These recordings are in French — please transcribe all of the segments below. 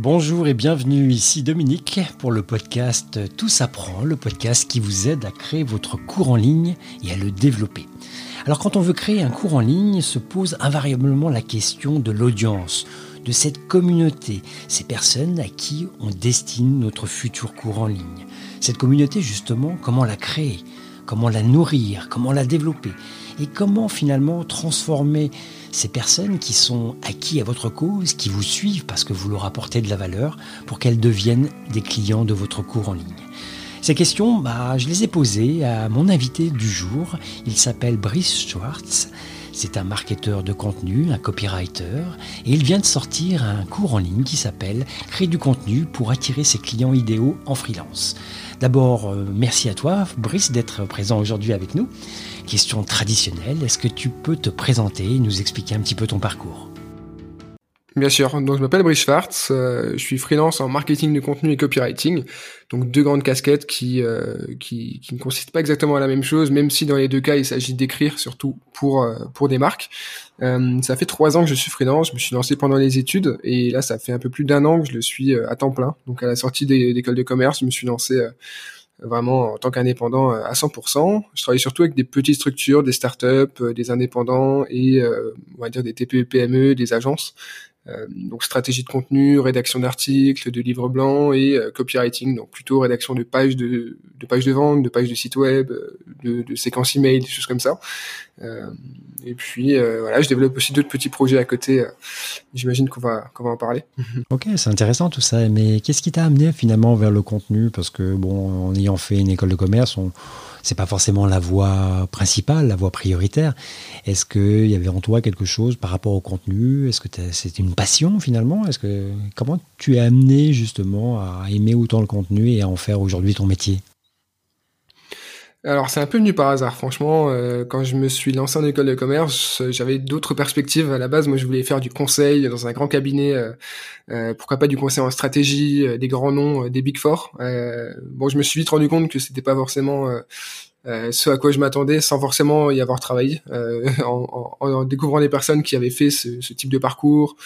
Bonjour et bienvenue ici Dominique pour le podcast Tout s'apprend, le podcast qui vous aide à créer votre cours en ligne et à le développer. Alors quand on veut créer un cours en ligne, se pose invariablement la question de l'audience, de cette communauté, ces personnes à qui on destine notre futur cours en ligne. Cette communauté justement, comment la créer, comment la nourrir, comment la développer? Et comment finalement transformer ces personnes qui sont acquis à votre cause, qui vous suivent parce que vous leur apportez de la valeur, pour qu'elles deviennent des clients de votre cours en ligne? Ces questions, bah, je les ai posées à mon invité du jour. Il s'appelle Brice Schwartz. C'est un marketeur de contenu, un copywriter, et il vient de sortir un cours en ligne qui s'appelle Créer du contenu pour attirer ses clients idéaux en freelance. D'abord, euh, merci à toi, Brice, d'être présent aujourd'hui avec nous. Question traditionnelle, est-ce que tu peux te présenter et nous expliquer un petit peu ton parcours? Bien sûr, donc je m'appelle Brice Schwartz, euh, je suis freelance en marketing de contenu et copywriting, donc deux grandes casquettes qui, euh, qui, qui, ne consistent pas exactement à la même chose, même si dans les deux cas il s'agit d'écrire surtout pour, euh, pour des marques. ça fait trois ans que je suis freelance, je me suis lancé pendant les études et là ça fait un peu plus d'un an que je le suis à temps plein, donc à la sortie des écoles de commerce je me suis lancé vraiment en tant qu'indépendant euh, à 100%. Je travaille surtout avec des petites structures, des startups, euh, des indépendants et euh, on va dire des TPE, PME, des agences. Donc stratégie de contenu, rédaction d'articles, de livres blancs et copywriting, donc plutôt rédaction de pages de, de pages de vente, de pages de site web, de, de séquences email, des choses comme ça. Et puis euh, voilà, je développe aussi d'autres petits projets à côté. Euh, j'imagine qu'on va qu'on va en parler. Ok, c'est intéressant tout ça. Mais qu'est-ce qui t'a amené finalement vers le contenu? Parce que bon, en ayant fait une école de commerce, on c'est pas forcément la voie principale, la voie prioritaire. Est-ce qu'il y avait en toi quelque chose par rapport au contenu? Est-ce que c'était une passion finalement? Est-ce que comment tu es amené justement à aimer autant le contenu et à en faire aujourd'hui ton métier? Alors c'est un peu venu par hasard, franchement. Euh, quand je me suis lancé en école de commerce, j'avais d'autres perspectives. À la base, moi, je voulais faire du conseil dans un grand cabinet. Euh, euh, pourquoi pas du conseil en stratégie, des grands noms, des big four. bon, je me suis vite rendu compte que c'était pas forcément euh, ce à quoi je m'attendais sans forcément y avoir travaillé. Euh, en, en, en, découvrant des personnes qui avaient fait ce, ce type de parcours,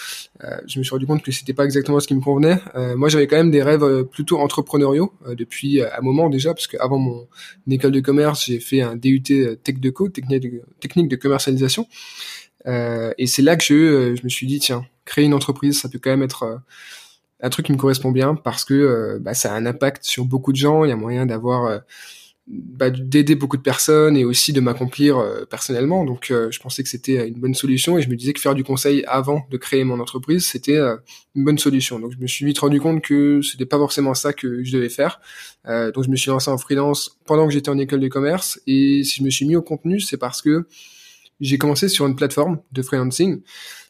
euh, je me suis rendu compte que c'était pas exactement ce qui me convenait. Euh, moi, j'avais quand même des rêves euh, plutôt entrepreneuriaux depuis un moment déjà, parce qu'avant mon école de commerce, j'ai fait un DUT Tech de Co, technique de, technique de commercialisation. et c'est là que je, je me suis dit, tiens, créer une entreprise, ça peut quand même être un truc qui me correspond bien parce que bah, ça a un impact sur beaucoup de gens. Il y a moyen d'avoir bah, d'aider beaucoup de personnes et aussi de m'accomplir euh, personnellement. Donc, euh, je pensais que c'était une bonne solution et je me disais que faire du conseil avant de créer mon entreprise, c'était euh, une bonne solution. Donc, je me suis vite rendu compte que c'était pas forcément ça que je devais faire. donc, je me suis lancé en freelance pendant que j'étais en école de commerce et si je me suis mis au contenu, c'est parce que j'ai commencé sur une plateforme de freelancing.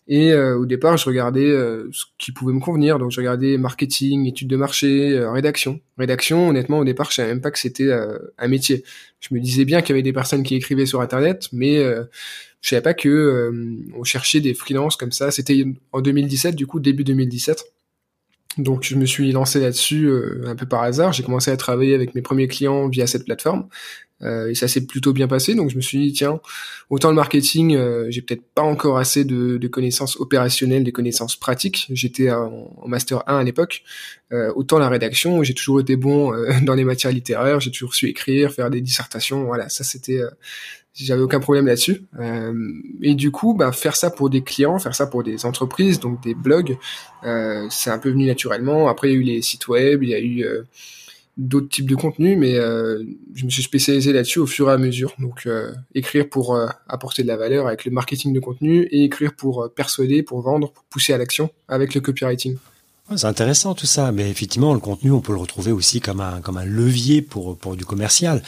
Et euh, au départ, je regardais euh, ce qui pouvait me convenir. Donc, je regardais marketing, études de marché, euh, rédaction. Rédaction, honnêtement, au départ, je savais même pas que c'était un métier. Je me disais bien qu'il y avait des personnes qui écrivaient sur Internet, mais je savais pas que on cherchait des freelances comme ça. C'était en 2017, du coup, début 2017. Donc je me suis lancé là-dessus un peu par hasard. J'ai commencé à travailler avec mes premiers clients via cette plateforme. Euh, et ça s'est plutôt bien passé. Donc je me suis dit tiens, autant le marketing, euh, j'ai peut-être pas encore assez de, de, connaissances opérationnelles, des connaissances pratiques. J'étais en, master 1 à l'époque. Euh, autant la rédaction, j'ai toujours été bon euh, dans les matières littéraires, j'ai toujours su écrire, faire des dissertations. Voilà, ça c'était j'avais aucun problème là-dessus. Euh, et du coup, bah, faire ça pour des clients, faire ça pour des entreprises, donc des blogs, euh, c'est un peu venu naturellement. Après, il y a eu les sites web, il y a eu d'autres types de contenus, mais euh, je me suis spécialisé là-dessus au fur et à mesure. Donc euh, écrire pour euh, apporter de la valeur avec le marketing de contenu et écrire pour persuader, pour vendre, pour pousser à l'action avec le copywriting. C'est intéressant tout ça, mais effectivement, le contenu, on peut le retrouver aussi comme un, comme un levier pour, pour du commercial,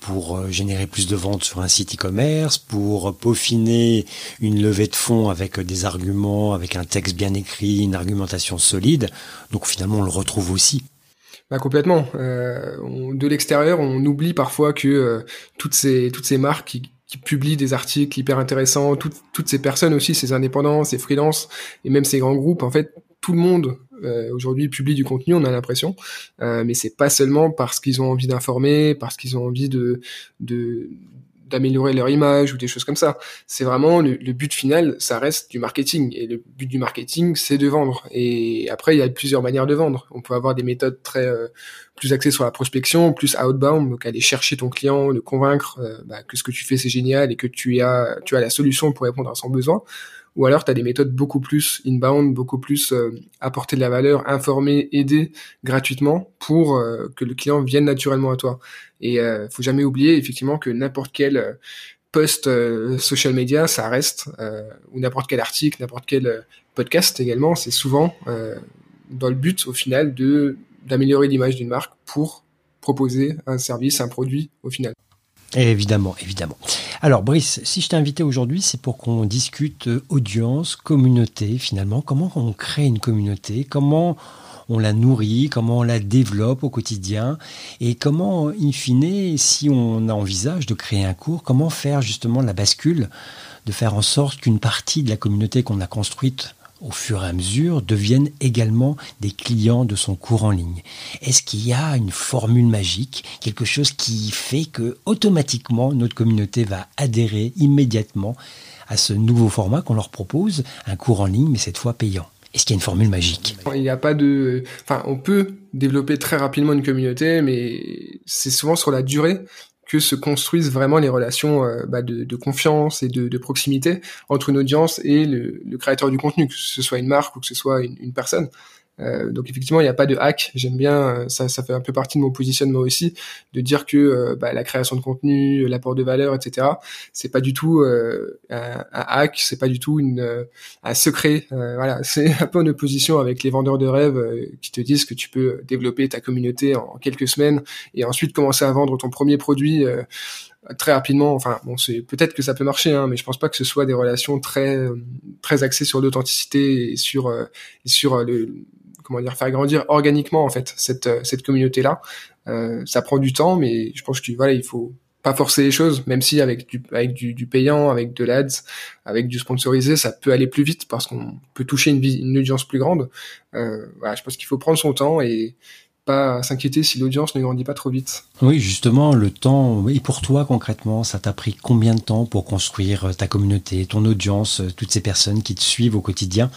pour générer plus de ventes sur un site e-commerce, pour peaufiner une levée de fonds avec des arguments, avec un texte bien écrit, une argumentation solide. Donc finalement, on le retrouve aussi. Bah complètement. Euh, de l'extérieur, on oublie parfois que euh, toutes ces toutes ces marques qui, qui, publient des articles hyper intéressants, toutes toutes ces personnes aussi, ces indépendants, ces freelances et même ces grands groupes, en fait, tout le monde euh, aujourd'hui publie du contenu, on a l'impression, euh, mais c'est pas seulement parce qu'ils ont envie d'informer, parce qu'ils ont envie de de d'améliorer leur image ou des choses comme ça. C'est vraiment le, but final, ça reste du marketing. Et le but du marketing, c'est de vendre. Et après, il y a plusieurs manières de vendre. On peut avoir des méthodes très euh, plus axées sur la prospection, plus outbound, donc aller chercher ton client, le convaincre euh, bah, que ce que tu fais c'est génial et que tu as tu as la solution pour répondre à son besoin ou alors tu as des méthodes beaucoup plus inbound, beaucoup plus euh, apporter de la valeur, informer, aider gratuitement pour euh, que le client vienne naturellement à toi. Et euh, faut jamais oublier effectivement que n'importe quel euh, post social media, ça reste, ou n'importe quel article, n'importe quel podcast également, c'est souvent dans le but au final de d'améliorer l'image d'une marque pour proposer un service, un produit au final. Évidemment, évidemment. Alors Brice, si je t'ai invité aujourd'hui, c'est pour qu'on discute audience, communauté finalement. Comment on crée une communauté? Comment on la nourrit? Comment on la développe au quotidien? Et comment, in fine, si on envisage de créer un cours, comment faire justement la bascule de faire en sorte qu'une partie de la communauté qu'on a construite au fur et à mesure, deviennent également des clients de son cours en ligne. Est-ce qu'il y a une formule magique, quelque chose qui fait que automatiquement notre communauté va adhérer immédiatement à ce nouveau format qu'on leur propose, un cours en ligne, mais cette fois payant? Est-ce qu'il y a une formule magique? Il n'y a pas de, enfin, on peut développer très rapidement une communauté, mais c'est souvent sur la durée que se construisent vraiment les relations euh, bah, de, confiance et de, proximité entre une audience et le, créateur du contenu, que ce soit une marque ou que ce soit une personne. Euh, donc effectivement, il n'y a pas de hack. J'aime bien, euh, ça, ça fait un peu partie de mon positionnement aussi, de dire que euh, bah, la création de contenu, l'apport de valeur, etc. C'est pas du tout euh, un, hack, c'est pas du tout une, un secret. voilà, c'est un peu en opposition avec les vendeurs de rêves qui te disent que tu peux développer ta communauté en quelques semaines et ensuite commencer à vendre ton premier produit très rapidement. Enfin, bon, c'est peut-être que ça peut marcher, hein, mais je pense pas que ce soit des relations très très axées sur l'authenticité et sur et sur le comment dire faire grandir organiquement en fait cette euh, cette communauté là. Euh, ça prend du temps, mais je pense que voilà il faut pas forcer les choses, même si avec du avec du, payant, avec de l'ads, avec du sponsorisé, ça peut aller plus vite parce qu'on peut toucher une, audience plus grande. Euh, je pense qu'il faut prendre son temps et pas s'inquiéter si l'audience ne grandit pas trop vite. Oui, justement, le temps. Et pour toi, concrètement, ça t'a pris combien de temps pour construire ta communauté, ton audience, toutes ces personnes qui te suivent au quotidien?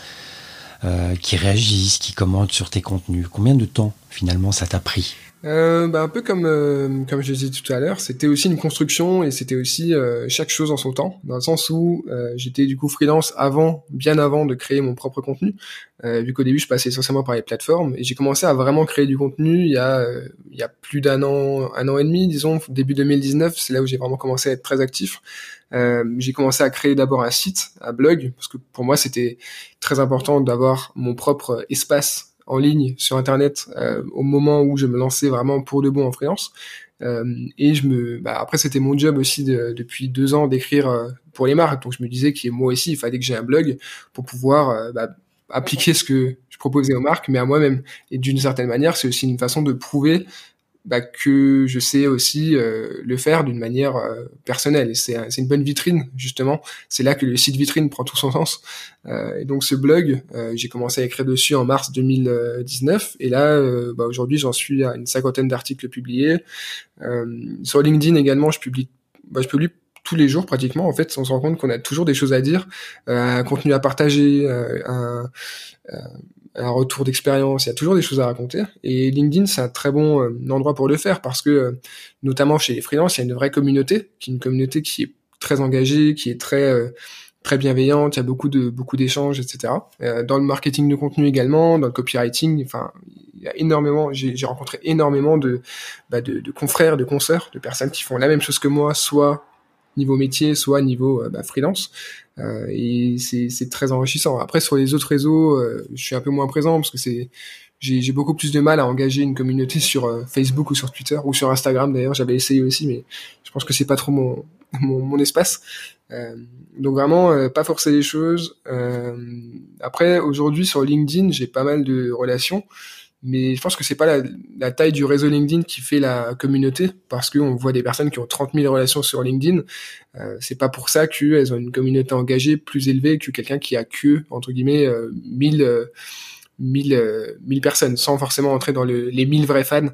Qui réagissent, qui commentent sur tes contenus. Combien de temps finalement ça t'a pris? Euh, bah, un peu comme euh, comme je disais tout à l'heure, c'était aussi une construction et c'était aussi euh, chaque chose en son temps, dans le sens où euh, j'étais du coup freelance avant, bien avant de créer mon propre contenu, vu qu'au début je passais essentiellement par les plateformes et j'ai commencé à vraiment créer du contenu il y a il y a plus d'un an, un an et demi, disons début 2019, c'est là où j'ai vraiment commencé à être très actif. j'ai commencé à créer d'abord un site, un blog, parce que pour moi c'était très important d'avoir mon propre espace en ligne sur internet euh, au moment où je me lançais vraiment pour de bon en freelance. Euh, et je me bah, après c'était mon job aussi de, depuis deux ans d'écrire euh, pour les marques. Donc je me disais que moi aussi il fallait que j'ai un blog pour pouvoir bah, appliquer ce que je proposais aux marques mais à moi-même. Et d'une certaine manière c'est aussi une façon de prouver bah, que je sais aussi euh, le faire d'une manière euh, personnelle. Et c'est, c'est une bonne vitrine, justement. C'est là que le site vitrine prend tout son sens. Euh, et donc ce blog, j'ai commencé à écrire dessus en mars 2019. Et là, bah, aujourd'hui, j'en suis à une cinquantaine d'articles publiés. sur LinkedIn également, je publie, bah, je publie tous les jours pratiquement en fait on se rend compte qu'on a toujours des choses à dire un contenu à partager un, un retour d'expérience, il y a toujours des choses à raconter. Et LinkedIn, c'est un très bon euh, endroit pour le faire parce que, euh, notamment chez les freelances, il y a une vraie communauté, qui est une communauté qui est très engagée, qui est très euh, très bienveillante. Il y a beaucoup de beaucoup d'échanges, etc. dans le marketing de contenu également, dans le copywriting, enfin, il y a énormément. J'ai rencontré énormément de, bah, de de confrères, de consoeurs, de personnes qui font la même chose que moi, soit niveau métier, soit niveau bah, freelance. Euh, et c'est très enrichissant. Après, sur les autres réseaux, euh, je suis un peu moins présent parce que c'est j'ai beaucoup plus de mal à engager une communauté sur euh, Facebook ou sur Twitter ou sur Instagram d'ailleurs. J'avais essayé aussi, mais je pense que c'est pas trop mon, mon, mon espace. Euh, donc vraiment, pas forcer les choses. après, aujourd'hui sur LinkedIn, j'ai pas mal de relations mais je pense que c'est pas la, taille du réseau LinkedIn qui fait la communauté, parce qu'on voit des personnes qui ont 30 000 relations sur LinkedIn. Euh, c'est pas pour ça qu'elles ont une communauté engagée plus élevée que quelqu'un qui a que entre guillemets euh, 1000 1000 1000 personnes, sans forcément entrer dans le, les 1000 vrais fans.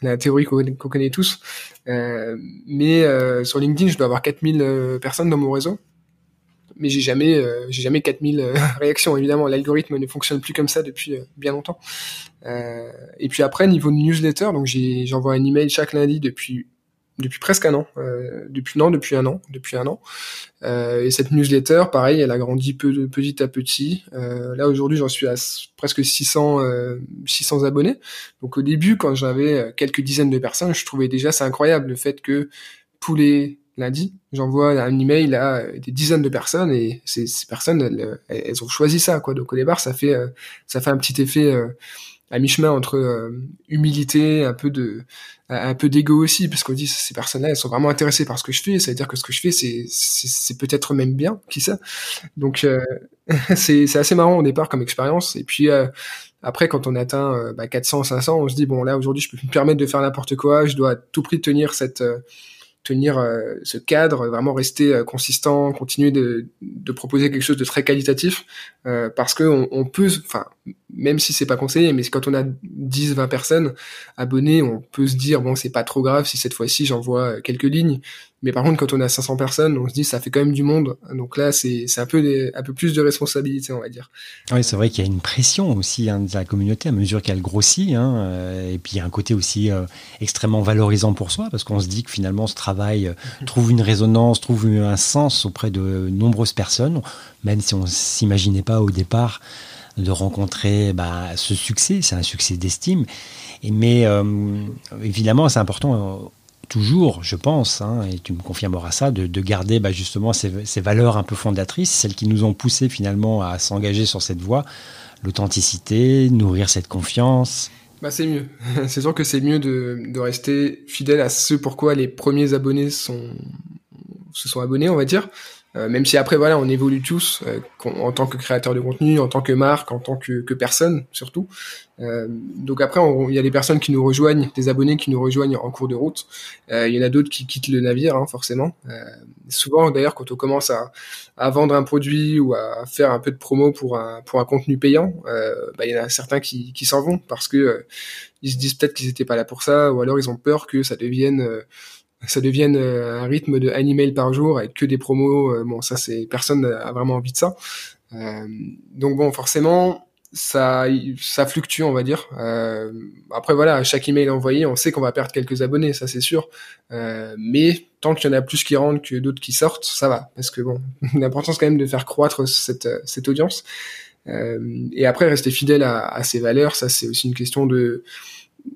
la théorie qu'on connaît tous. mais sur LinkedIn, je dois avoir 4000 personnes dans mon réseau mais j'ai jamais euh, j'ai jamais 4000 euh, réactions. Évidemment l'algorithme ne fonctionne plus comme ça depuis euh, bien longtemps. Et puis après niveau de newsletter donc j'envoie un email chaque lundi depuis depuis presque un an depuis non depuis un an depuis un an. Et cette newsletter pareil elle a grandi peu, petit à petit. Là aujourd'hui j'en suis à presque 600 600 abonnés. Donc au début quand j'avais quelques dizaines de personnes je trouvais déjà c'est incroyable le fait que tous les lundi, j'envoie un email à des dizaines de personnes et ces, personnes, elles, ont choisi ça, quoi. Donc au départ, ça fait, euh, ça fait un petit effet euh, à mi-chemin entre euh, humilité, un peu de, un peu d'ego aussi, parce qu'on dit ces personnes-là, elles sont vraiment intéressées par ce que je fais. Ça veut dire que ce que je fais, c'est, c'est, peut-être même bien, qui ça. Donc c'est, c'est assez marrant au départ comme expérience. Et puis après, quand on atteint bah, 400, 500, on se dit bon là aujourd'hui, je peux me permettre de faire n'importe quoi. Je dois à tout prix tenir cette tenir euh, ce cadre, vraiment rester euh, consistant, continuer de, proposer quelque chose de très qualitatif, euh, parce que on, on peut, enfin, même si c'est pas conseillé, mais quand on a 10, 20 personnes abonnées, on peut se dire bon, c'est pas trop grave si cette fois-ci j'envoie quelques lignes, mais par contre, quand on a 500 personnes, on se dit ça fait quand même du monde. Donc là, c'est un peu des, un peu plus de responsabilité, on va dire. Oui, c'est vrai qu'il y a une pression aussi hein, de la communauté à mesure qu'elle grossit. Hein, euh, et puis il y a un côté aussi euh, extrêmement valorisant pour soi parce qu'on se dit que finalement ce travail euh, mhm. trouve une résonance, trouve un sens auprès de nombreuses personnes, même si on s'imaginait pas au départ de rencontrer bah, ce succès. C'est un succès d'estime. Mais évidemment, c'est important toujours, je pense, hein, et tu me confirmeras ça, de, garder bah, justement ces, valeurs un peu fondatrices, celles qui nous ont poussé finalement à s'engager sur cette voie, l'authenticité, nourrir cette confiance. Bah c'est mieux. c'est sûr que c'est mieux de, de, rester fidèle à ce pourquoi les premiers abonnés sont, se sont abonnés, on va dire. Euh, même si après voilà on évolue tous euh, en tant que créateur de contenu, en tant que marque, en tant que, que personne surtout. Euh, donc après il y a des personnes qui nous rejoignent, des abonnés qui nous rejoignent en cours de route. Euh, il y en a d'autres qui quittent le navire hein, forcément. souvent d'ailleurs quand on commence à, à, vendre un produit ou à faire un peu de promo pour un pour un contenu payant, bah, il y en a certains qui, qui s'en vont parce que ils se disent peut-être qu'ils n'étaient pas là pour ça ou alors ils ont peur que ça devienne ça devienne euh, un rythme de un email par jour avec que des promos. Euh, bon, ça c'est personne a vraiment envie de ça. Euh, donc bon, forcément, ça ça fluctue, on va dire. Euh, après voilà, à chaque email envoyé, on sait qu'on va perdre quelques abonnés, ça c'est sûr. Euh, mais tant qu'il y en a plus qui rentrent que d'autres qui sortent, ça va, parce que bon, l'important c'est quand même de faire croître cette cette audience. et après rester fidèle à, à ses valeurs, ça c'est aussi une question de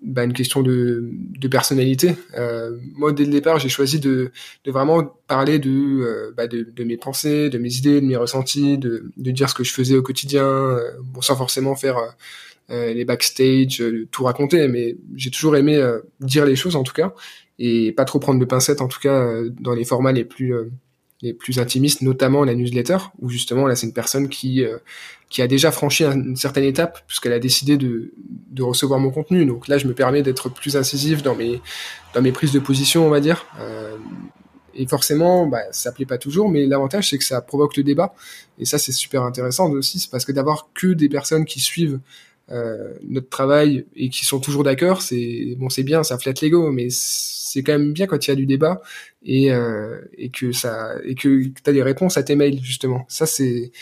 bah, une question de, de personnalité. Euh, moi, dès le départ, j'ai choisi de, de vraiment parler de, euh, bah, de, de, mes pensées, de mes idées, de mes ressentis, de, de dire ce que je faisais au quotidien, euh, bon, sans forcément faire euh, les backstage, tout raconter, mais j'ai toujours aimé dire les choses en tout cas, et pas trop prendre de pincettes en tout cas dans les formats les plus les plus intimistes, notamment la newsletter, où justement là c'est une personne qui euh, qui a déjà franchi une certaine étape puisqu'elle a décidé de, de recevoir mon contenu. Donc là je me permets d'être plus incisif dans mes dans mes prises de position, on va dire. Euh, et forcément, bah, ça plaît pas toujours, mais l'avantage c'est que ça provoque le débat. Et ça c'est super intéressant aussi, parce que d'avoir que des personnes qui suivent euh, notre travail et qui sont toujours d'accord, c'est bon, c'est bien, ça flatte l'ego, mais c'est quand même bien quand il y a du débat et, euh, et que ça et que tu as des réponses à tes mails justement. Ça c'est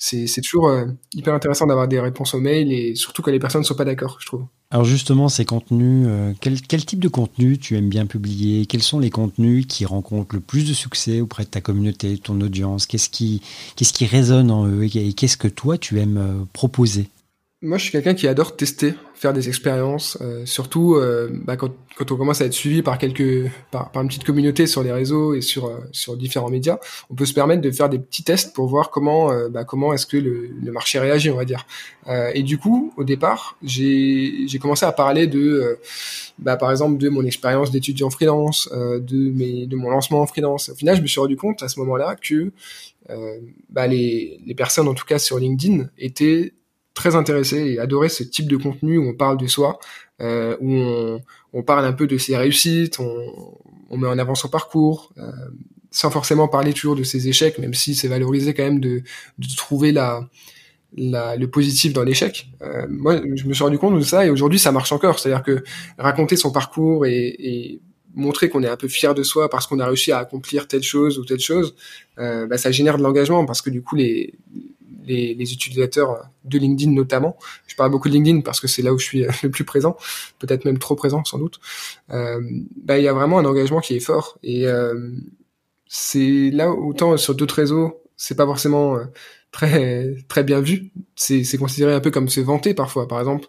c'est toujours euh, hyper intéressant d'avoir des réponses aux mails et surtout quand les personnes ne sont pas d'accord, je trouve. Alors justement, ces contenus, euh, quel, quel, type de contenu tu aimes bien publier? Quels sont les contenus qui rencontrent le plus de succès auprès de ta communauté, ton audience? Qu'est-ce qui, qu'est-ce qui résonne en eux et qu'est-ce que toi tu aimes proposer? Moi, je suis quelqu'un qui adore tester, faire des expériences, euh, surtout euh, bah, quand, quand, on commence à être suivi par quelques, par, par, une petite communauté sur les réseaux et sur euh, sur différents médias, on peut se permettre de faire des petits tests pour voir comment bah, comment est-ce que le, le, marché réagit, on va dire. et du coup, au départ, j'ai j'ai commencé à parler de, bah, par exemple, de mon expérience d'étudiant freelance, de mes de mon lancement en freelance. Au final, je me suis rendu compte à ce moment-là que bah, les, les personnes, en tout cas sur LinkedIn, étaient très intéressé et adoré ce type de contenu où on parle de soi, euh, où on, parle un peu de ses réussites, on, met en avant son parcours, euh, sans forcément parler toujours de ses échecs, même si c'est valorisé quand même de, trouver la, le positif dans l'échec. Euh, moi, je me suis rendu compte de ça et aujourd'hui, ça marche encore. C'est-à-dire que raconter son parcours et, montrer qu'on est un peu fier de soi parce qu'on a réussi à accomplir telle chose ou telle chose, bah, ça génère de l'engagement parce que du coup, les, les, les, utilisateurs de LinkedIn notamment, je parle beaucoup de LinkedIn parce que c'est là où je suis le plus présent, peut-être même trop présent sans doute, euh, bah, il y a vraiment un engagement qui est fort et euh, c'est là autant sur d'autres réseaux, c'est pas forcément euh, très très bien vu. C'est considéré un peu comme se vanter parfois. Par exemple,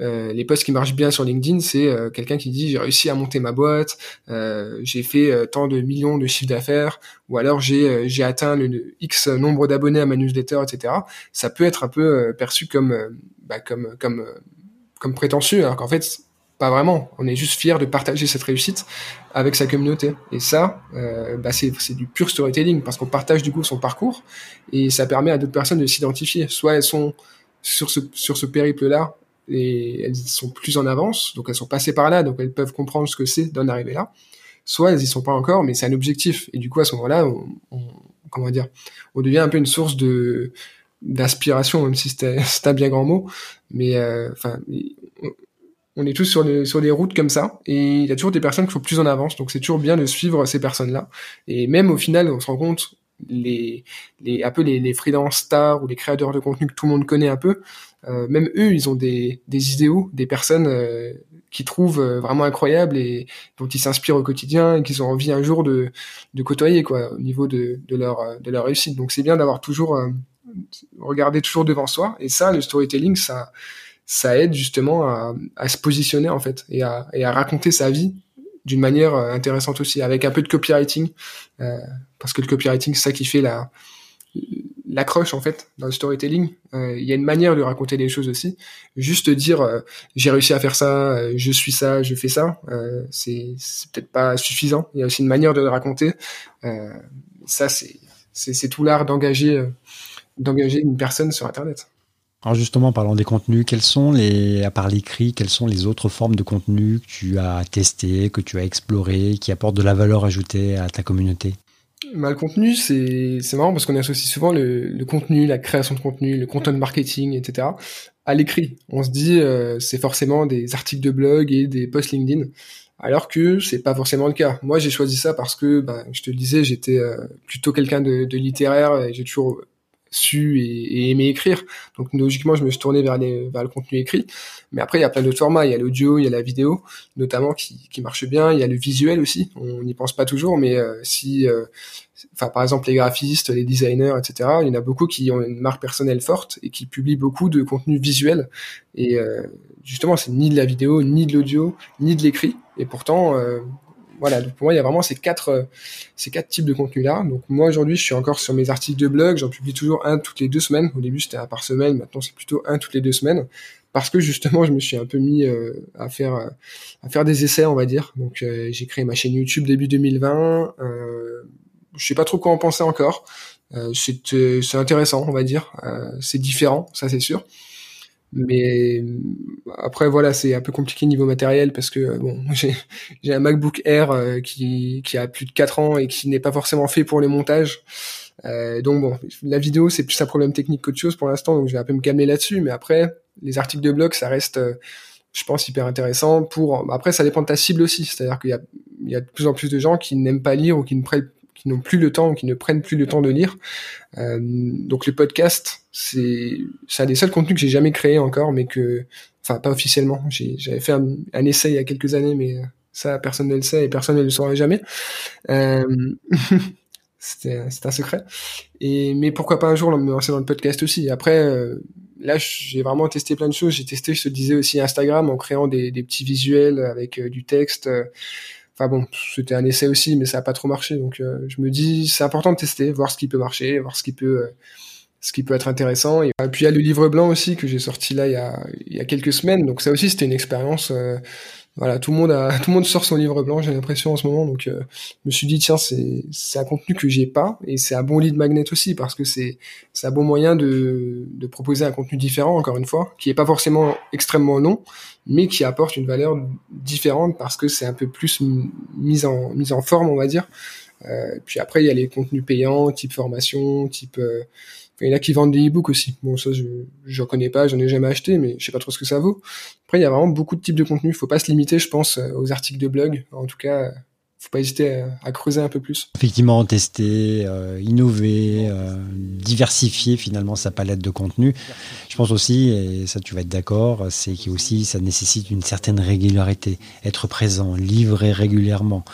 euh, les posts qui marchent bien sur LinkedIn, c'est euh, quelqu'un qui dit j'ai réussi à monter ma boîte, euh, j'ai fait euh, tant de millions de chiffres d'affaires, ou alors j'ai j'ai atteint le X nombre d'abonnés à ma newsletter, etc. Ça peut être un peu perçu comme bah, comme comme comme prétentieux, alors qu'en fait pas vraiment. On est juste fier de partager cette réussite avec sa communauté. Et ça, euh, bah c'est du pur storytelling parce qu'on partage du coup son parcours et ça permet à d'autres personnes de s'identifier. Soit elles sont sur ce, sur ce périple-là et elles sont plus en avance, donc elles sont passées par là, donc elles peuvent comprendre ce que c'est d'en arriver là. Soit elles y sont pas encore, mais c'est un objectif. Et du coup, à ce moment-là, on, comment dire, on devient un peu une source de d'inspiration, même si c'est un bien grand mot. Mais euh, enfin, on est tous sur, les, sur des routes comme ça, et il y a toujours des personnes qui sont plus en avance, donc c'est toujours bien de suivre ces personnes-là. Et même au final, on se rend compte, les, les un peu les, les freelance stars ou les créateurs de contenu que tout le monde connaît un peu, même eux, ils ont des, des idéaux, des personnes euh, qui trouvent euh, vraiment incroyables et dont ils s'inspirent au quotidien et qu'ils ont envie un jour de, de côtoyer quoi, au niveau de, de leur de leur réussite. Donc c'est bien d'avoir toujours regarder toujours devant soi. Et ça, le storytelling, ça ça aide justement à, à, se positionner en fait et à, et à raconter sa vie d'une manière euh, intéressante aussi, avec un peu de copywriting, euh, parce que le copywriting c'est ça qui fait la l'accroche en fait dans le storytelling. Euh, il y a une manière de raconter les choses aussi. Juste dire euh, j'ai réussi à faire ça, euh, je suis ça, je fais ça, c'est peut-être pas suffisant. Il y a aussi une manière de le raconter. ça c'est c'est tout l'art d'engager d'engager une personne sur internet. Alors justement, parlant des contenus, quels sont les, à part l'écrit, quelles sont les autres formes de contenu que tu as testé, que tu as exploré, qui apportent de la valeur ajoutée à ta communauté? Bah, le contenu, c'est c'est marrant parce qu'on associe souvent le, le, contenu, la création de contenu, le content marketing, etc. à l'écrit. On se dit euh, c'est forcément des articles de blog et des posts LinkedIn, alors que c'est pas forcément le cas. Moi, j'ai choisi ça parce que, bah, je te le disais, j'étais euh, plutôt quelqu'un de, de littéraire et j'ai toujours su et, aimé écrire. Donc logiquement, je me suis tourné vers, les, vers le contenu écrit. Mais après, il y a plein d'autres formats. Il y a l'audio, il y a la vidéo, notamment qui, qui marche bien. Il y a le visuel aussi. On n'y pense pas toujours, mais euh, si, euh, enfin par exemple les graphistes, les designers, etc. Il y en a beaucoup qui ont une marque personnelle forte et qui publient beaucoup de contenu visuel. Et euh, justement, c'est ni de la vidéo, ni de l'audio, ni de l'écrit. Et pourtant, voilà, pour moi, il y a vraiment ces quatre, euh, ces quatre types de contenus-là. Donc moi, aujourd'hui, je suis encore sur mes articles de blog. J'en publie toujours un toutes les deux semaines. Au début, c'était un par semaine. Maintenant, c'est plutôt un toutes les deux semaines. Parce que justement, je me suis un peu mis euh, à faire euh, à faire des essais, on va dire. Donc j'ai créé ma chaîne YouTube début 2020. Euh, je sais pas trop quoi en penser encore. c'est intéressant, on va dire. c'est différent, ça c'est sûr. Mais après voilà, c'est un peu compliqué niveau matériel parce que bon, j'ai un MacBook Air euh, qui qui a plus de 4 ans et qui n'est pas forcément fait pour le montage. Euh, donc bon, la vidéo c'est plus un problème technique qu'autre chose pour l'instant, donc je vais un peu me calmer là-dessus. Mais après, les articles de blog, ça reste, euh, je pense, hyper intéressant. Pour après, ça dépend de ta cible aussi, c'est-à-dire qu'il y y a de plus en plus de gens qui n'aiment pas lire ou qui ne prennent qui n'ont plus le temps ou qui ne prennent plus le temps de lire. Euh, donc le podcast, c'est c'est un des seuls contenus que j'ai jamais créé encore, mais que, enfin pas officiellement. J'avais fait un, un, essai il y a quelques années, mais ça personne ne le sait et personne ne le saura jamais. Euh, c'était un secret. Et mais pourquoi pas un jour me lancer dans le podcast aussi. Après. Euh, là, j'ai vraiment testé plein de choses. J'ai testé, je te disais aussi Instagram en créant des, des petits visuels avec euh, du texte. Enfin bon, c'était un essai aussi, mais ça a pas trop marché. Donc euh, je me dis, c'est important de tester, voir ce qui peut marcher, voir ce qui peut, euh, ce qui peut être intéressant. Et puis il y a le livre blanc aussi que j'ai sorti là il y a, il y a quelques semaines. Donc ça aussi c'était une expérience euh, voilà, tout le monde a, tout le monde sort son livre blanc, j'ai l'impression en ce moment. Donc, euh, je me suis dit tiens, c'est, un contenu que j'ai pas et c'est un bon lead magnet aussi parce que c'est, c'est un bon moyen de, de proposer un contenu différent, encore une fois, qui est pas forcément extrêmement long, mais qui apporte une valeur différente parce que c'est un peu plus mise en, mise en forme, on va dire. puis après, il y a les contenus payants, type formation, type il y en a qui vendent des e-books aussi. Bon, ça, je je connais pas, j'en ai jamais acheté, mais je sais pas trop ce que ça vaut. Après, il y a vraiment beaucoup de types de contenus. Faut pas se limiter, je pense, aux articles de blog. En tout cas, faut pas hésiter à, creuser un peu plus. Effectivement, tester, euh, innover, euh, diversifier finalement sa palette de contenu. Je pense aussi, et ça tu vas être d'accord, c'est aussi ça nécessite une certaine régularité, être présent, livrer régulièrement.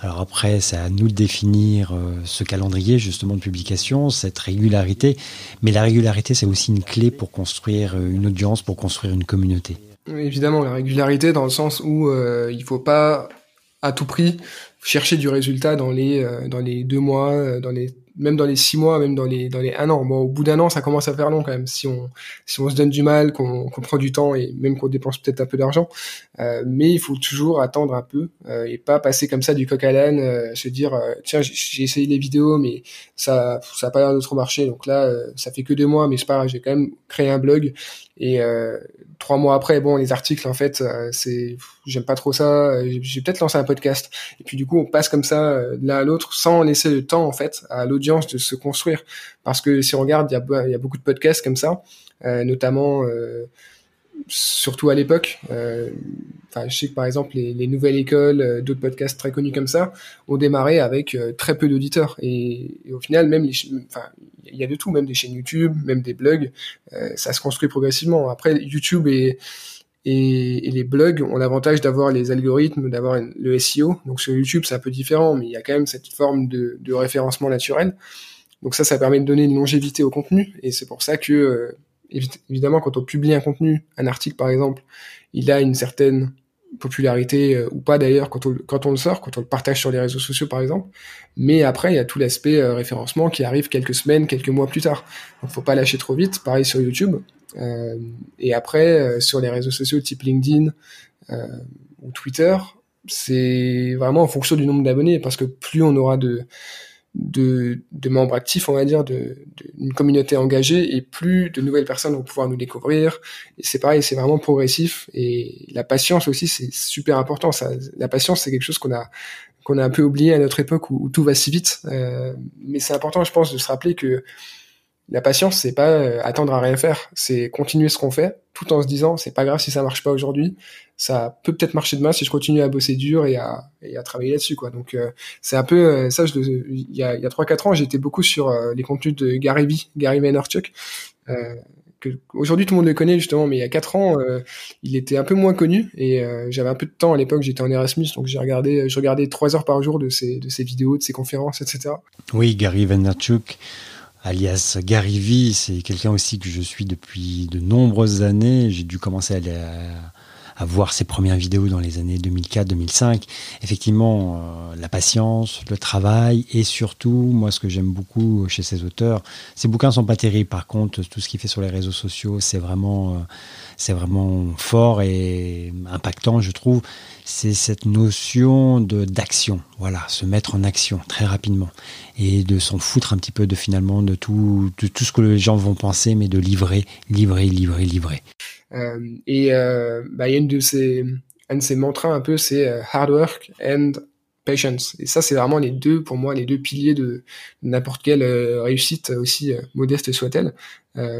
Alors après, c'est à nous de définir euh, ce calendrier justement de publication, cette régularité. Mais la régularité, c'est aussi une clé pour construire une audience, pour construire une communauté. Évidemment, la régularité dans le sens où il faut pas à tout prix chercher du résultat dans les euh, dans les deux mois, euh, dans les même dans les six mois, même dans les dans les un an. Bon, au bout d'un an, ça commence à faire long quand même. Si on si on se donne du mal, qu'on qu'on prend du temps et même qu'on dépense peut-être un peu d'argent, euh, mais il faut toujours attendre un peu euh, et pas passer comme ça du coq à l'âne, euh, se dire tiens j'ai essayé les vidéos mais ça ça a pas l'air de trop marcher. Donc là, ça fait que deux mois, mais c'est pas j'ai quand même créé un blog et trois mois après, bon les articles en fait c'est j'aime pas trop ça. J'ai peut-être lancé un podcast et puis du coup on passe comme ça l'un à l'autre sans laisser le temps en fait à de se construire. Parce que si on regarde, il y a, beaucoup de podcasts comme ça, euh, notamment euh, surtout à l'époque. Euh, je sais que par exemple les, nouvelles écoles, d'autres podcasts très connus comme ça, ont démarré avec très peu d'auditeurs. Et, au final, même il y a de tout, même des chaînes YouTube, même des blogs, ça se construit progressivement. Après, YouTube est et, les blogs ont l'avantage d'avoir les algorithmes, d'avoir le SEO. Donc sur YouTube, c'est un peu différent, mais il y a quand même cette forme de, référencement naturel. Donc ça, ça permet de donner une longévité au contenu. Et c'est pour ça que, euh, évidemment, quand on publie un contenu, un article par exemple, il a une certaine popularité euh, ou pas d'ailleurs quand on, le sort, quand on le partage sur les réseaux sociaux par exemple. Mais après, il y a tout l'aspect euh, référencement qui arrive quelques semaines, quelques mois plus tard. Donc faut pas lâcher trop vite. Pareil sur YouTube. Euh, et après, euh, sur les réseaux sociaux type LinkedIn euh, ou Twitter, c'est vraiment en fonction du nombre d'abonnés, parce que plus on aura de, de, de, membres actifs, on va dire, de, une communauté engagée, et plus de nouvelles personnes vont pouvoir nous découvrir. Et c'est pareil, c'est vraiment progressif. Et la patience aussi, c'est super important. Ça, la patience, c'est quelque chose qu'on a qu'on a un peu oublié à notre époque où, tout va si vite. Euh, mais c'est important, je pense, de se rappeler que la patience, c'est pas euh, attendre à rien faire, c'est continuer ce qu'on fait, tout en se disant c'est pas grave si ça marche pas aujourd'hui, ça peut peut-être marcher demain si je continue à bosser dur et à, et à travailler là-dessus quoi. Donc euh, c'est un peu euh, ça. Il y a, y a 3-4 ans, j'étais beaucoup sur les contenus de Gary Vee, Gary Vaynerchuk. que aujourd'hui tout le monde le connaît justement, mais il y a 4 ans, il était un peu moins connu et j'avais un peu de temps à l'époque. J'étais en Erasmus, donc j'ai regardé, je regardais 3 heures par jour de ses de ses vidéos, de ses conférences, etc. Oui, Gary Vaynerchuk alias Gary Vee, c'est quelqu'un aussi que je suis depuis de nombreuses années. J'ai dû commencer à, voir ses premières vidéos dans les années 2004-2005. Effectivement, euh, la patience, le travail et surtout, moi, ce que j'aime beaucoup chez ces auteurs, ces bouquins sont pas terribles. Par contre, tout ce qu'il fait sur les réseaux sociaux, c'est vraiment, euh, c'est vraiment fort et impactant, je trouve c'est cette notion de d'action, voilà, se mettre en action très rapidement et de s'en foutre un petit peu de finalement de tout, de tout ce que les gens vont penser, mais de livrer, livrer, livrer, livrer. Euh, et euh, bah, il y a une de ces, un de ces mantras un peu, c'est euh, hard work and patience. Et ça, c'est vraiment les deux, pour moi, les deux piliers de n'importe quelle réussite, aussi modeste soit-elle.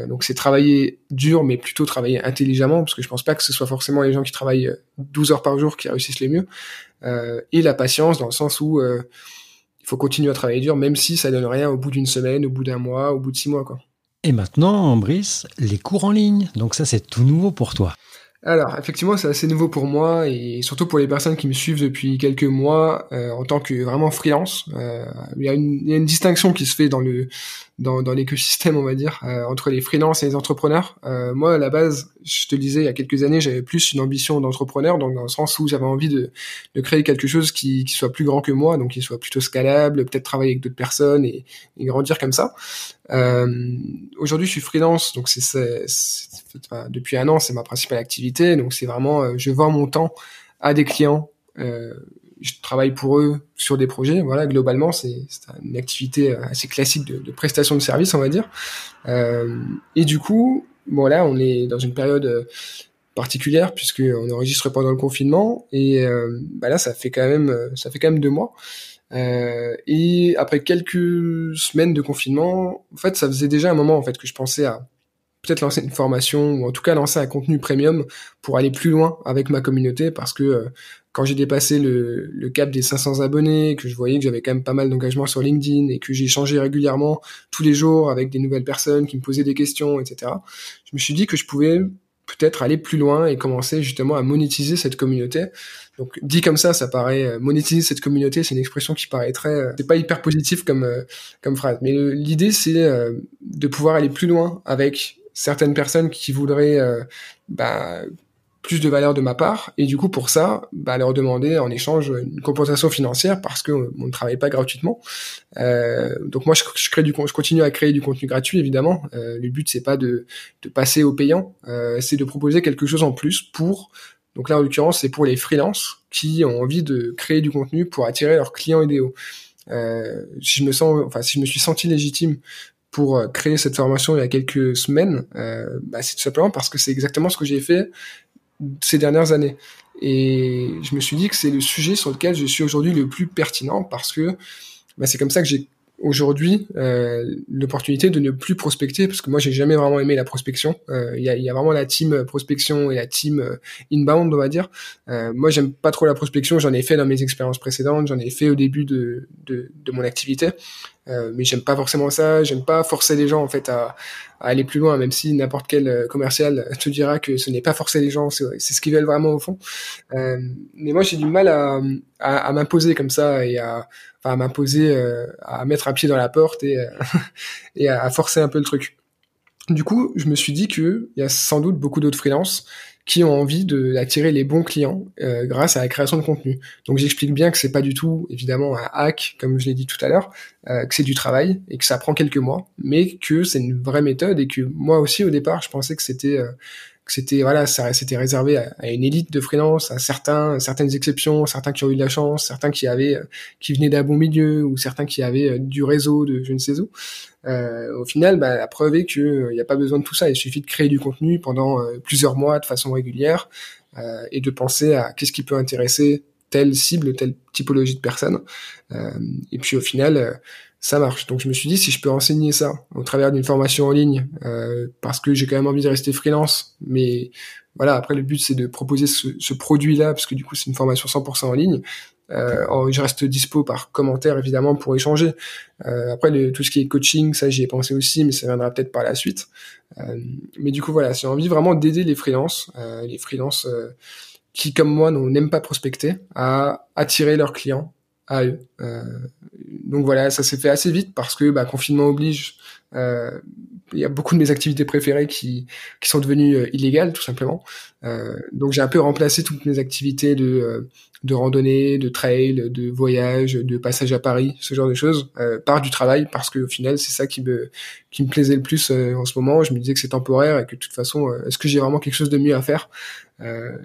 Donc c'est travailler dur, mais plutôt travailler intelligemment, parce que je pense pas que ce soit forcément les gens qui travaillent 12 heures par jour qui réussissent les mieux. et la patience, dans le sens où il faut continuer à travailler dur, même si ça donne rien au bout d'une semaine, au bout d'un mois, au bout de six mois, quoi. Et maintenant, Brice, les cours en ligne. Donc ça, c'est tout nouveau pour toi. Alors, effectivement, c'est assez nouveau pour moi et surtout pour les personnes qui me suivent depuis quelques mois euh, en tant que vraiment freelance. Euh, il, y a une, distinction qui se fait dans le dans, l'écosystème, on va dire, euh, entre les freelances et les entrepreneurs. Moi, à la base, je te le disais, il y a quelques années, j'avais plus une ambition d'entrepreneur, donc dans le sens où j'avais envie de, de créer quelque chose qui, soit plus grand que moi, donc qui soit plutôt scalable, peut-être travailler avec d'autres personnes et, grandir comme ça. Euh, Aujourd'hui, je suis freelance, donc c'est depuis un an, c'est ma principale activité, donc c'est vraiment, euh, je vends mon temps à des clients. Euh, je travaille pour eux sur des projets. Voilà, globalement, c'est une activité assez classique de, de, prestation de service, on va dire. Et du coup, bon on est dans une période particulière puisque on enregistre pendant le confinement et euh, bah là, ça fait quand même, ça fait quand même deux mois. Euh, et après quelques semaines de confinement, en fait, ça faisait déjà un moment en fait que je pensais à peut-être lancer une formation ou en tout cas lancer un contenu premium pour aller plus loin avec ma communauté parce que euh, quand j'ai dépassé le, le, cap des 500 abonnés, que je voyais que j'avais quand même pas mal d'engagement sur LinkedIn et que changé régulièrement tous les jours avec des nouvelles personnes qui me posaient des questions, etc. Je me suis dit que je pouvais peut-être aller plus loin et commencer justement à monétiser cette communauté. Donc dit comme ça, ça paraît euh, monétiser cette communauté, c'est une expression qui paraît très, euh, c'est pas hyper positif comme euh, comme phrase, mais l'idée c'est de pouvoir aller plus loin avec certaines personnes qui voudraient bah, plus de valeur de ma part. Et du coup pour ça bah, leur demander en échange une compensation financière parce que on ne travaille pas gratuitement. Euh, donc moi je, crée du je continue à créer du contenu gratuit évidemment. Euh, le but c'est pas de, de passer au payant euh, c'est de proposer quelque chose en plus pour donc là en l'occurrence c'est pour les freelances qui ont envie de créer du contenu pour attirer leurs clients idéaux euh, si je me sens enfin si je me suis senti légitime pour euh, créer cette formation il y a quelques semaines, euh, bah, c'est tout simplement parce que c'est exactement ce que j'ai fait ces dernières années. Et je me suis dit que c'est le sujet sur lequel je suis aujourd'hui le plus pertinent parce que bah, c'est comme ça que j'ai aujourd'hui euh, l'opportunité de ne plus prospecter parce que moi j'ai jamais vraiment aimé la prospection. Euh, il y, a, y, a, vraiment la team prospection et la team euh, inbound on va dire. Euh, moi j'aime pas trop la prospection, j'en ai fait dans mes expériences précédentes, j'en ai fait au début de, de, de mon activité. Euh, mais j'aime pas forcément ça. J'aime pas forcer les gens en fait à, à aller plus loin, même si n'importe quel euh, commercial te dira que ce n'est pas forcer les gens, c'est ce qu'ils veulent vraiment au fond. Euh, mais moi j'ai du mal à, à, à m'imposer comme ça et à, à m'imposer, euh, à mettre un pied dans la porte et, et à, forcer un peu le truc. Du coup, je me suis dit que il y a sans doute beaucoup d'autres freelances qui ont envie d'attirer les bons clients euh, grâce à la création de contenu. Donc j'explique bien que c'est pas du tout évidemment un hack comme je l'ai dit tout à l'heure, euh, que c'est du travail et que ça prend quelques mois, mais que c'est une vraie méthode et que moi aussi au départ je pensais que c'était euh, c'était voilà, c'était réservé à, une élite de freelance, à certains, certaines exceptions, certains qui ont eu de la chance, certains qui avaient, qui venaient d'un bon milieu ou certains qui avaient euh, du réseau de je ne sais où. Euh, au final, bah, la preuve est que il n'y a pas besoin de tout ça. Il suffit de créer du contenu pendant euh, plusieurs mois de façon régulière euh, et de penser à qu'est-ce qui peut intéresser telle cible, telle typologie de personnes. et puis au final ça marche. Donc je me suis dit si je peux enseigner ça au travers d'une formation en ligne, euh, parce que j'ai quand même envie de rester freelance, mais voilà, après le but c'est de proposer ce, ce produit-là, parce que du coup c'est une formation 100% en ligne. Euh, je reste dispo par commentaire évidemment pour échanger. Euh, après le, tout ce qui est coaching, ça j'y ai pensé aussi, mais ça viendra peut-être par la suite. Euh, mais du coup voilà, j'ai envie vraiment d'aider les freelances, euh, les freelances euh, qui comme moi n'aiment pas prospecter, à attirer leurs clients à eux. Euh, donc voilà, ça s'est fait assez vite parce que bah, confinement oblige. Euh, il y a beaucoup de mes activités préférées qui, qui sont devenues euh, illégales tout simplement. Euh, donc j'ai un peu remplacé toutes mes activités de, euh, de randonnée, de trail, de voyage, de passage à Paris, ce genre de choses, euh, par du travail parce qu'au final c'est ça qui me qui me plaisait le plus en ce moment. Je me disais que c'est temporaire et que de toute façon est-ce que j'ai vraiment quelque chose de mieux à faire?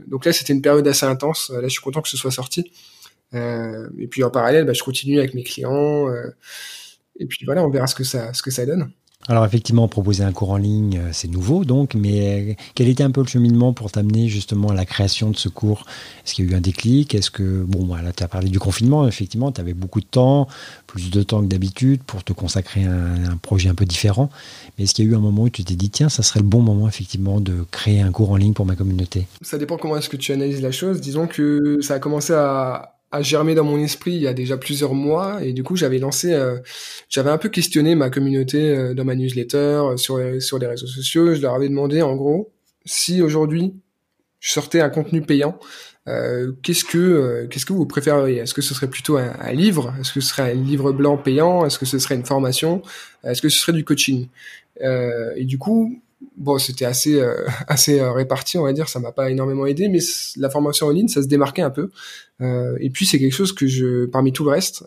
donc là c'était une période assez intense. Là je suis content que ce soit sorti. Euh, et puis en parallèle, bah, je continue avec mes clients. Euh, et puis voilà, on verra ce que ça, ce que ça donne. Alors effectivement, proposer un cours en ligne, euh, c'est nouveau donc, mais quel était un peu le cheminement pour t'amener justement à la création de ce cours? Est-ce qu'il y a eu un déclic? Est-ce que, bon, voilà, tu as parlé du confinement, effectivement, tu avais beaucoup de temps, plus de temps que d'habitude pour te consacrer à un, projet un peu différent. Mais est-ce qu'il y a eu un moment où tu t'es dit, tiens, ça serait le bon moment effectivement de créer un cours en ligne pour ma communauté? Ça dépend comment est-ce que tu analyses la chose. Disons que ça a commencé à, a germé dans mon esprit il y a déjà plusieurs mois et du coup j'avais lancé euh, j'avais un peu questionné ma communauté euh, dans ma newsletter euh, sur sur les réseaux sociaux. Je leur avais demandé en gros si aujourd'hui je sortais un contenu payant qu'est-ce que qu'est-ce que vous préféreriez? Est-ce que ce serait plutôt un, un livre? Est-ce que ce serait un livre blanc payant? Est-ce que ce serait une formation? Est-ce que ce serait du coaching? Et du coup bon, c'était assez euh, assez euh, réparti, on va dire. Ça m'a pas énormément aidé, mais la formation en ligne, ça se démarquait un peu. Euh, et puis c'est quelque chose que je, parmi tout le reste,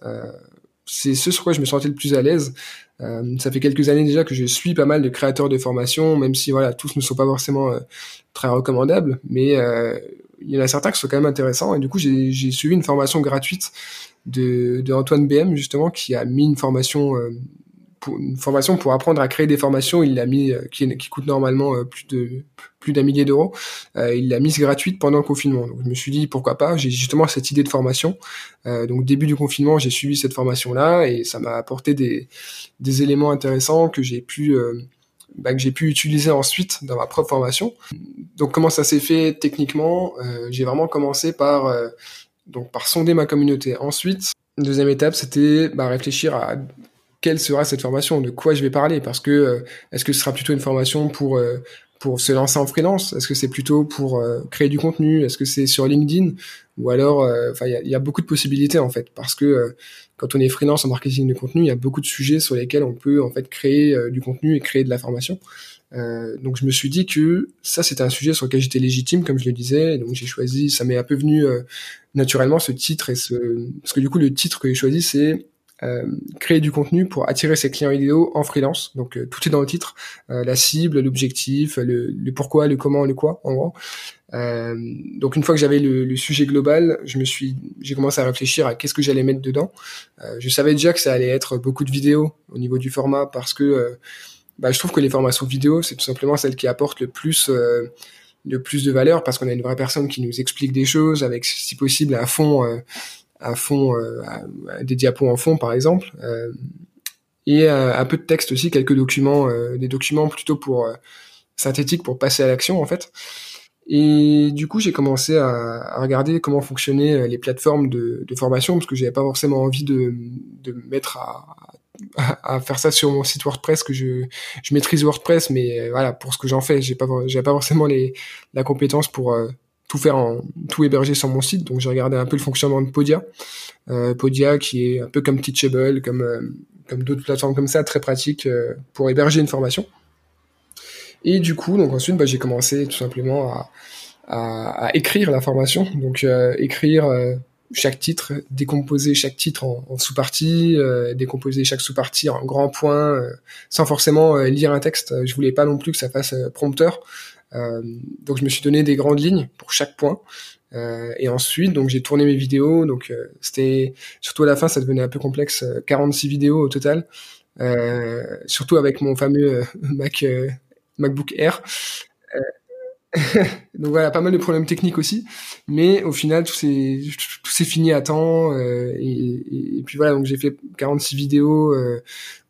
c'est ce sur quoi je me sentais le plus à l'aise. ça fait quelques années déjà que je suis pas mal de créateurs de formation, même si voilà tous ne sont pas forcément très recommandables, mais il y en a certains qui sont quand même intéressants. Et du coup, j'ai suivi une formation gratuite de, de Antoine BM justement qui a mis une formation pour une formation pour apprendre à créer des formations. Il l'a mis, euh, qui, qui coûte normalement euh, plus de plus d'un millier d'euros. il l'a mise gratuite pendant le confinement. Donc je me suis dit pourquoi pas? J'ai justement cette idée de formation. donc début du confinement, j'ai suivi cette formation là et ça m'a apporté des des éléments intéressants que j'ai pu bah, que j'ai pu utiliser ensuite dans ma propre formation. Donc comment ça s'est fait techniquement? J'ai vraiment commencé par donc par sonder ma communauté. Ensuite, deuxième étape, c'était bah, réfléchir à quelle sera cette formation, de quoi je vais parler, parce que euh, est-ce que ce sera plutôt une formation pour euh, pour se lancer en freelance Est-ce que c'est plutôt pour euh, créer du contenu Est-ce que c'est sur LinkedIn Ou alors, enfin, il y a, beaucoup de possibilités en fait, parce que quand on est freelance en marketing de contenu, il y a beaucoup de sujets sur lesquels on peut en fait créer du contenu et créer de la formation. Euh, donc je me suis dit que ça c'était un sujet sur lequel j'étais légitime comme je le disais donc j'ai choisi ça m'est un peu venu euh, naturellement ce titre et ce parce que du coup le titre que j'ai choisi c'est euh, créer du contenu pour attirer ses clients idéaux en freelance. Donc tout est dans le titre. La cible l'objectif le, le, pourquoi le comment le quoi en gros. Donc une fois que j'avais le, le, sujet global je me suis j'ai commencé à réfléchir à qu'est-ce que j'allais mettre dedans. Je savais déjà que ça allait être beaucoup de vidéos au niveau du format parce que bah, je trouve que les formations vidéo, c'est tout simplement celle qui apporte le plus, euh, le plus de valeur parce qu'on a une vraie personne qui nous explique des choses avec, si possible, un fond, euh, un fond, euh, des diapos en fond, par exemple, et un peu de texte aussi, quelques documents, des documents plutôt pour synthétiques pour passer à l'action en fait. Et du coup, j'ai commencé à, à, regarder comment fonctionnaient les plateformes de, de formation parce que j'avais pas forcément envie de, de mettre à, à, faire ça sur mon site WordPress que je, je maîtrise WordPress mais euh, voilà pour ce que j'en fais j'ai pas j'ai pas forcément les la compétence pour euh, tout faire en tout héberger sur mon site donc j'ai regardé un peu le fonctionnement de Podia euh, Podia qui est un peu comme Teachable comme euh, comme d'autres plateformes comme ça très pratique pour héberger une formation et du coup donc ensuite bah, j'ai commencé tout simplement à, à, à écrire la formation donc écrire chaque titre, décomposer chaque titre en, sous-parties, euh, décomposer chaque sous-partie en grands points, euh, sans forcément euh, lire un texte. Je voulais pas non plus que ça fasse prompteur. Donc je me suis donné des grandes lignes pour chaque point. et ensuite, donc j'ai tourné mes vidéos. Donc c'était surtout à la fin, ça devenait un peu complexe. 46 vidéos au total, surtout avec mon fameux Mac MacBook Air. donc voilà, pas mal de problèmes techniques aussi, mais au final tout s'est tout s'est fini à temps euh, et, puis voilà donc j'ai fait 46 vidéos euh,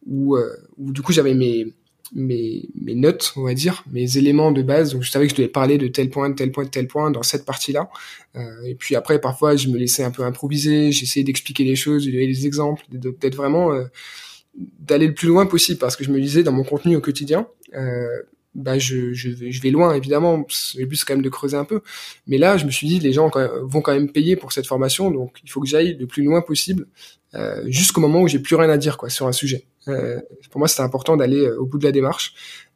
euh, où du coup j'avais mes mes mes notes on va dire mes éléments de base. Donc je savais que je devais parler de tel point de tel point de tel point dans cette partie là euh, et puis après parfois je me laissais un peu improviser. J'essayais d'expliquer les choses de donner des exemples d'être vraiment euh, d'aller le plus loin possible. Parce que je me disais dans mon contenu au quotidien euh, bah je, je, vais, je vais loin évidemment. Le but c'est quand même de creuser un peu. Mais là je me suis dit les gens vont quand même payer pour cette formation. Donc il faut que j'aille le plus loin possible euh, jusqu'au moment où j'ai plus rien à dire quoi sur un sujet pour moi c'était important d'aller euh, au bout de la démarche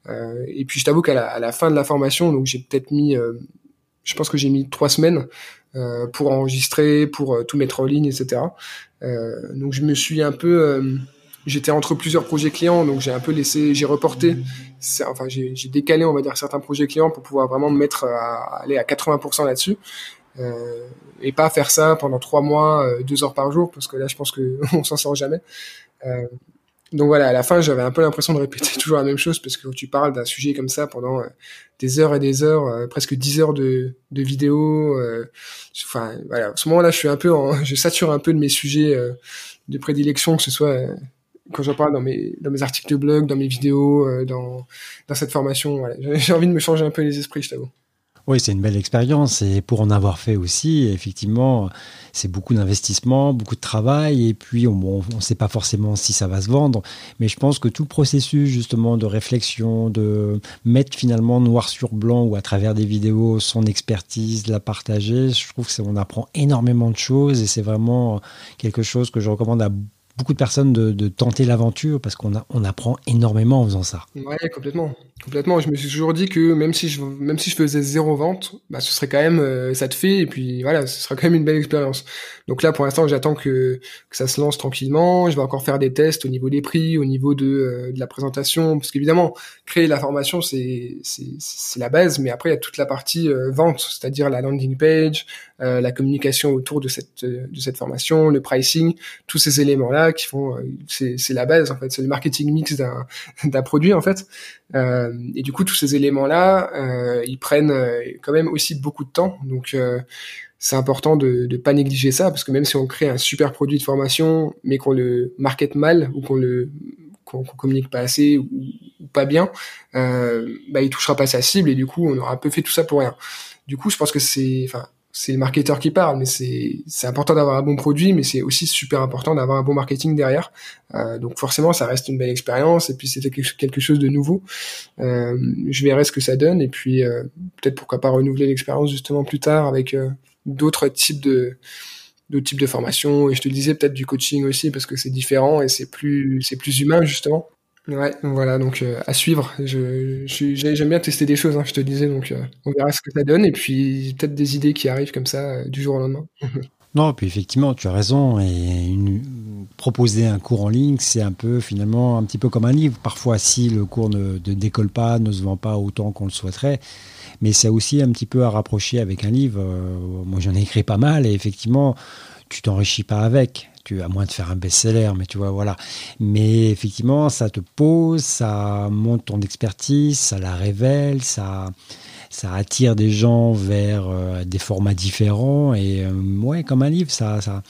euh, et puis je t'avoue qu'à la, à la fin de la formation donc j'ai peut-être mis euh, je pense que j'ai mis trois semaines euh, pour enregistrer pour tout mettre en ligne etc donc je me suis un peu j'étais entre plusieurs projets clients, donc j'ai un peu laissé, j'ai reporté, enfin j'ai décalé, on va dire, certains projets clients pour pouvoir vraiment me mettre à, aller à 80% là-dessus. Euh, et pas faire ça pendant trois mois, euh, deux heures par jour, parce que là, je pense que on s'en sort jamais. Euh, donc voilà, à la fin, j'avais un peu l'impression de répéter toujours la même chose, parce que tu parles d'un sujet comme ça pendant euh, des heures et des heures, euh, presque dix heures de, de vidéos. Enfin voilà, à ce moment-là, je suis un peu, en, je sature un peu de mes sujets de prédilection, que ce soit quand j'en parle dans mes, dans mes articles de blog, dans mes vidéos, euh, dans, dans cette formation. Voilà. J'ai envie de me changer un peu les esprits, je t'avoue. Oui, c'est une belle expérience. Et pour en avoir fait aussi, effectivement, c'est beaucoup d'investissement, beaucoup de travail. Et puis on ne sait pas forcément si ça va se vendre, mais je pense que tout le processus justement de réflexion, de mettre finalement noir sur blanc ou à travers des vidéos son expertise, la partager, je trouve que on apprend énormément de choses. Et c'est vraiment quelque chose que je recommande à beaucoup de personnes de, tenter l'aventure parce qu'on on apprend énormément en faisant ça. Ouais, complètement. Complètement. Je me suis toujours dit que même si je même si je faisais zéro vente, bah ce serait quand même euh, ça te fait et puis voilà, ce sera quand même une belle expérience. Donc là pour l'instant, j'attends que, que ça se lance tranquillement. Je vais encore faire des tests au niveau des prix, au niveau de, euh, de la présentation, parce qu'évidemment créer la formation c'est c'est la base, mais après il y a toute la partie euh, vente, c'est-à-dire la landing page, la communication autour de cette de cette formation, le pricing, tous ces éléments là qui font c'est c'est la base en fait, c'est le marketing mix d'un d'un produit en fait. Euh, et du coup, tous ces éléments-là, euh, ils prennent euh, quand même aussi beaucoup de temps. Donc, c'est important de ne pas négliger ça, parce que même si on crée un super produit de formation, mais qu'on le market mal ou qu'on le qu'on communique pas assez ou, pas bien, euh, bah, il touchera pas sa cible et du coup, on aura un peu fait tout ça pour rien. Du coup, je pense que c'est, enfin, c'est le marketeur qui parle, mais c'est important d'avoir un bon produit, mais c'est aussi super important d'avoir un bon marketing derrière. Euh, donc forcément, ça reste une belle expérience, et puis c'était quelque chose de nouveau. Euh, je verrai ce que ça donne, et puis euh, peut-être pourquoi pas renouveler l'expérience justement plus tard avec euh, d'autres types de d'autres types de formations. Et je te disais peut-être du coaching aussi, parce que c'est différent et c'est plus c'est plus humain justement. Ouais, voilà, donc euh, à suivre. Je, j'aime bien tester des choses, hein, je te disais, donc euh, on verra ce que ça donne, et puis peut-être des idées qui arrivent comme ça euh, du jour au lendemain. non, puis effectivement, tu as raison, et proposer un cours en ligne, c'est un peu finalement un petit peu comme un livre. Parfois, si le cours ne, ne décolle pas, ne se vend pas autant qu'on le souhaiterait, mais c'est aussi un petit peu à rapprocher avec un livre. moi, j'en ai écrit pas mal, et effectivement, tu t'enrichis pas avec à moins de faire un best-seller, mais tu vois, voilà. Mais effectivement, ça te pose, ça monte ton expertise, ça la révèle, ça, ça attire des gens vers euh, des formats différents. Et euh, ouais, comme un livre, ça, ça,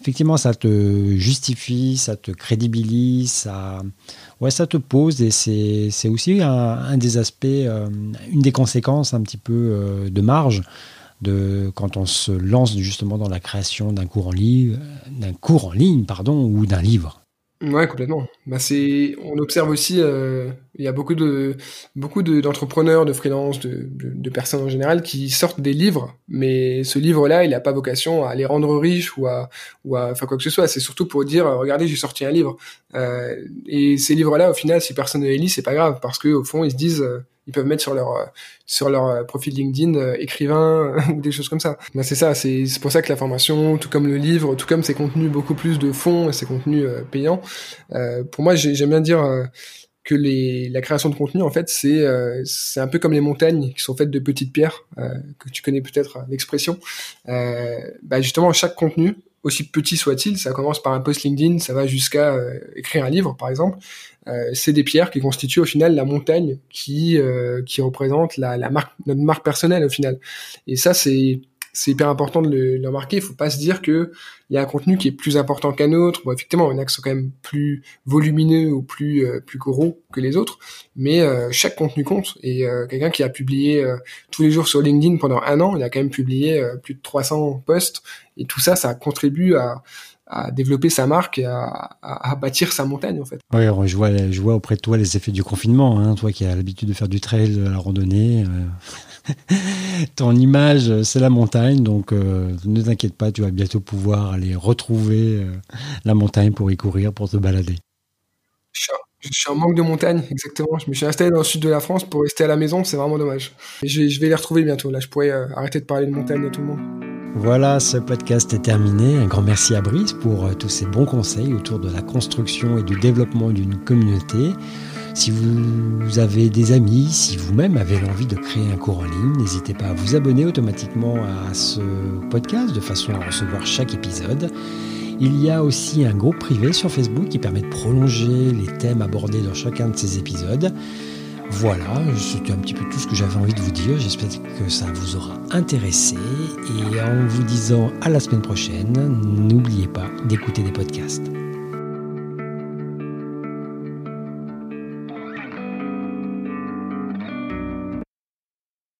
effectivement, ça te justifie, ça te crédibilise, ça, ouais, ça te pose. Et c'est aussi un, des aspects, euh, une des conséquences un petit peu de marge de quand on se lance justement dans la création d'un cours en ligne, d'un cours en ligne, pardon, ou d'un livre. Ouais, complètement. Bah c'est, on observe aussi, euh, il y a beaucoup de beaucoup d'entrepreneurs, de, freelance, de, personnes en général qui sortent des livres, mais ce livre-là, il n'a pas vocation à les rendre riches ou à ou à enfin quoi que ce soit. C'est surtout pour dire, regardez, j'ai sorti un livre. Euh, et ces livres-là, au final, si personne ne les lit, c'est pas grave parce que au fond, ils se disent, euh, ils peuvent mettre sur leur euh, sur leur euh, profil LinkedIn euh, écrivain ou des choses comme ça. Ben c'est ça, c'est pour ça que la formation, tout comme le livre, tout comme ses contenus beaucoup plus de fond et ses contenus payants, pour moi j'aime bien dire que les, la création de contenu en fait c'est c'est un peu comme les montagnes qui sont faites de petites pierres que tu connais peut-être l'expression. bah justement chaque contenu aussi petit soit-il, ça commence par un post LinkedIn, ça va jusqu'à écrire un livre par exemple. Euh, c'est des pierres qui constituent au final la montagne qui euh, qui représente la, la marque notre marque personnelle au final. Et ça c'est c'est hyper important de le, le remarquer. Il faut pas se dire que il y a un contenu qui est plus important qu'un autre. Bon, effectivement, il y en a qui sont quand même plus volumineux ou plus euh, plus gros que les autres, mais chaque contenu compte. Et quelqu'un qui a publié tous les jours sur LinkedIn pendant un an, il a quand même publié plus de 300 posts. Et tout ça, ça contribue à à développer sa marque et à, à, bâtir sa montagne en fait. Oui, je vois, je vois auprès de toi les effets du confinement, hein, toi qui as l'habitude de faire du trail, de la randonnée. Euh, ton image, c'est la montagne, donc euh, ne t'inquiète pas, tu vas bientôt pouvoir aller retrouver euh, la montagne pour y courir, pour te balader. Je suis, en manque de montagne, exactement. Je me suis installé dans le sud de la France pour rester à la maison, c'est vraiment dommage. je, je, vais les retrouver bientôt. Là, je pourrais arrêter de parler de montagne à tout le monde. Voilà, ce podcast est terminé. Un grand merci à Brice pour euh, tous ses bons conseils autour de la construction et du développement d'une communauté. Si vous avez des amis, si vous-même avez l'envie de créer un cours en ligne, n'hésitez pas à vous abonner automatiquement à ce podcast de façon à recevoir chaque épisode. Il y a aussi un groupe privé sur Facebook qui permet de prolonger les thèmes abordés dans chacun de ces épisodes. Voilà, c'était un petit peu tout ce que j'avais envie de vous dire. J'espère que ça vous aura intéressé. Et en vous disant à la semaine prochaine, n'oubliez pas d'écouter des podcasts.